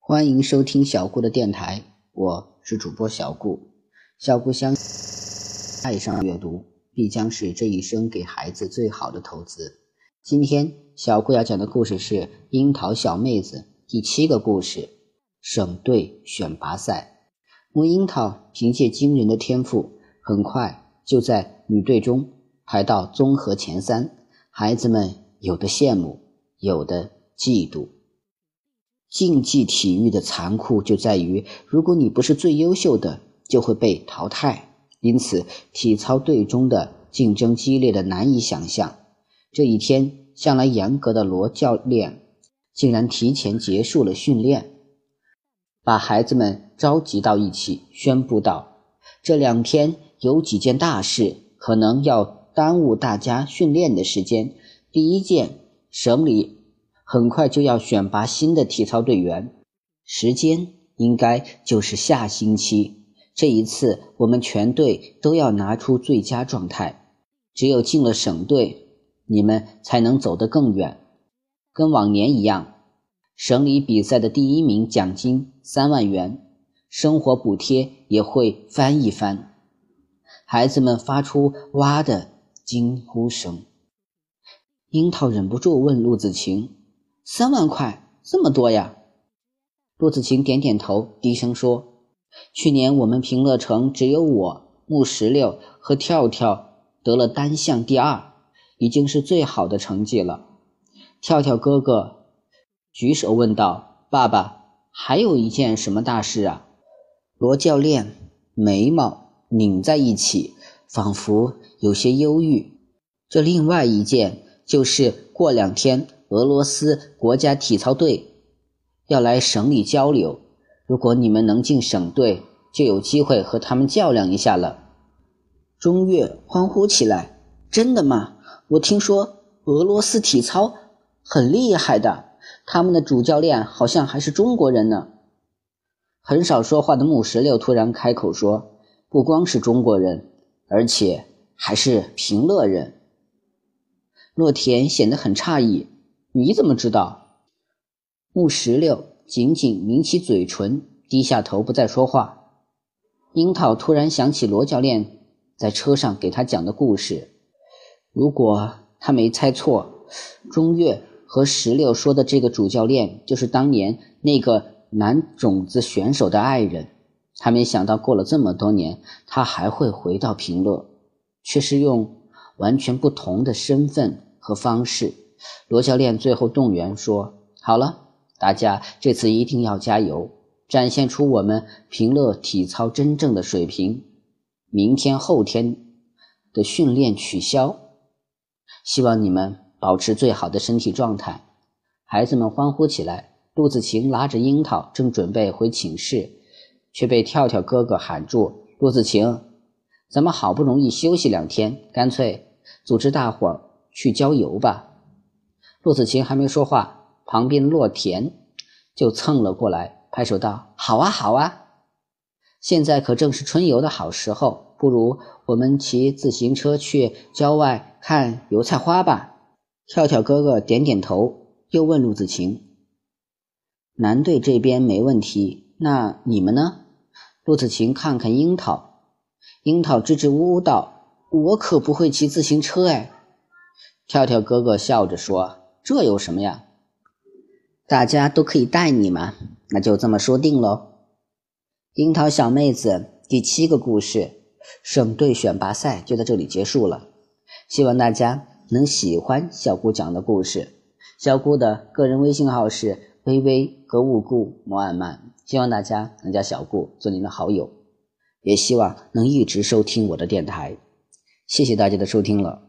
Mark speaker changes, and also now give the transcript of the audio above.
Speaker 1: 欢迎收听小顾的电台，我是主播小顾。小顾相信，爱上阅读必将是这一生给孩子最好的投资。今天小顾要讲的故事是《樱桃小妹子》第七个故事——省队选拔赛。木樱桃凭借惊人的天赋，很快就在女队中排到综合前三。孩子们有的羡慕，有的嫉妒。竞技体育的残酷就在于，如果你不是最优秀的，就会被淘汰。因此，体操队中的竞争激烈的难以想象。这一天，向来严格的罗教练竟然提前结束了训练，把孩子们召集到一起，宣布道：“这两天有几件大事，可能要耽误大家训练的时间。第一件，省里。”很快就要选拔新的体操队员，时间应该就是下星期。这一次，我们全队都要拿出最佳状态，只有进了省队，你们才能走得更远。跟往年一样，省里比赛的第一名奖金三万元，生活补贴也会翻一番。孩子们发出“哇”的惊呼声。樱桃忍不住问陆子晴。三万块这么多呀？陆子晴点点头，低声说：“去年我们平乐城只有我木石榴和跳跳得了单项第二，已经是最好的成绩了。”跳跳哥哥举手问道：“爸爸，还有一件什么大事啊？”罗教练眉毛拧在一起，仿佛有些忧郁。这另外一件就是过两天。俄罗斯国家体操队要来省里交流，如果你们能进省队，就有机会和他们较量一下了。中越欢呼起来：“真的吗？我听说俄罗斯体操很厉害的，他们的主教练好像还是中国人呢。”很少说话的木石榴突然开口说：“不光是中国人，而且还是平乐人。”洛田显得很诧异。你怎么知道？木石榴紧紧抿起嘴唇，低下头不再说话。樱桃突然想起罗教练在车上给他讲的故事。如果他没猜错，中越和石榴说的这个主教练就是当年那个男种子选手的爱人。他没想到过了这么多年，他还会回到平乐，却是用完全不同的身份和方式。罗教练最后动员说：“好了，大家这次一定要加油，展现出我们平乐体操真正的水平。明天、后天的训练取消，希望你们保持最好的身体状态。”孩子们欢呼起来。陆子晴拉着樱桃，正准备回寝室，却被跳跳哥哥喊住：“陆子晴，咱们好不容易休息两天，干脆组织大伙儿去郊游吧。”陆子晴还没说话，旁边洛田就蹭了过来，拍手道：“好啊，好啊！现在可正是春游的好时候，不如我们骑自行车去郊外看油菜花吧。”跳跳哥哥点点头，又问陆子晴：“男队这边没问题，那你们呢？”陆子晴看看樱桃，樱桃支支吾吾道：“我可不会骑自行车哎。”跳跳哥哥笑着说。这有什么呀？大家都可以带你嘛，那就这么说定喽。樱桃小妹子第七个故事，省队选拔赛就在这里结束了。希望大家能喜欢小姑讲的故事。小姑的个人微信号是微微格物顾摩尔曼，希望大家能加小顾做您的好友，也希望能一直收听我的电台。谢谢大家的收听了。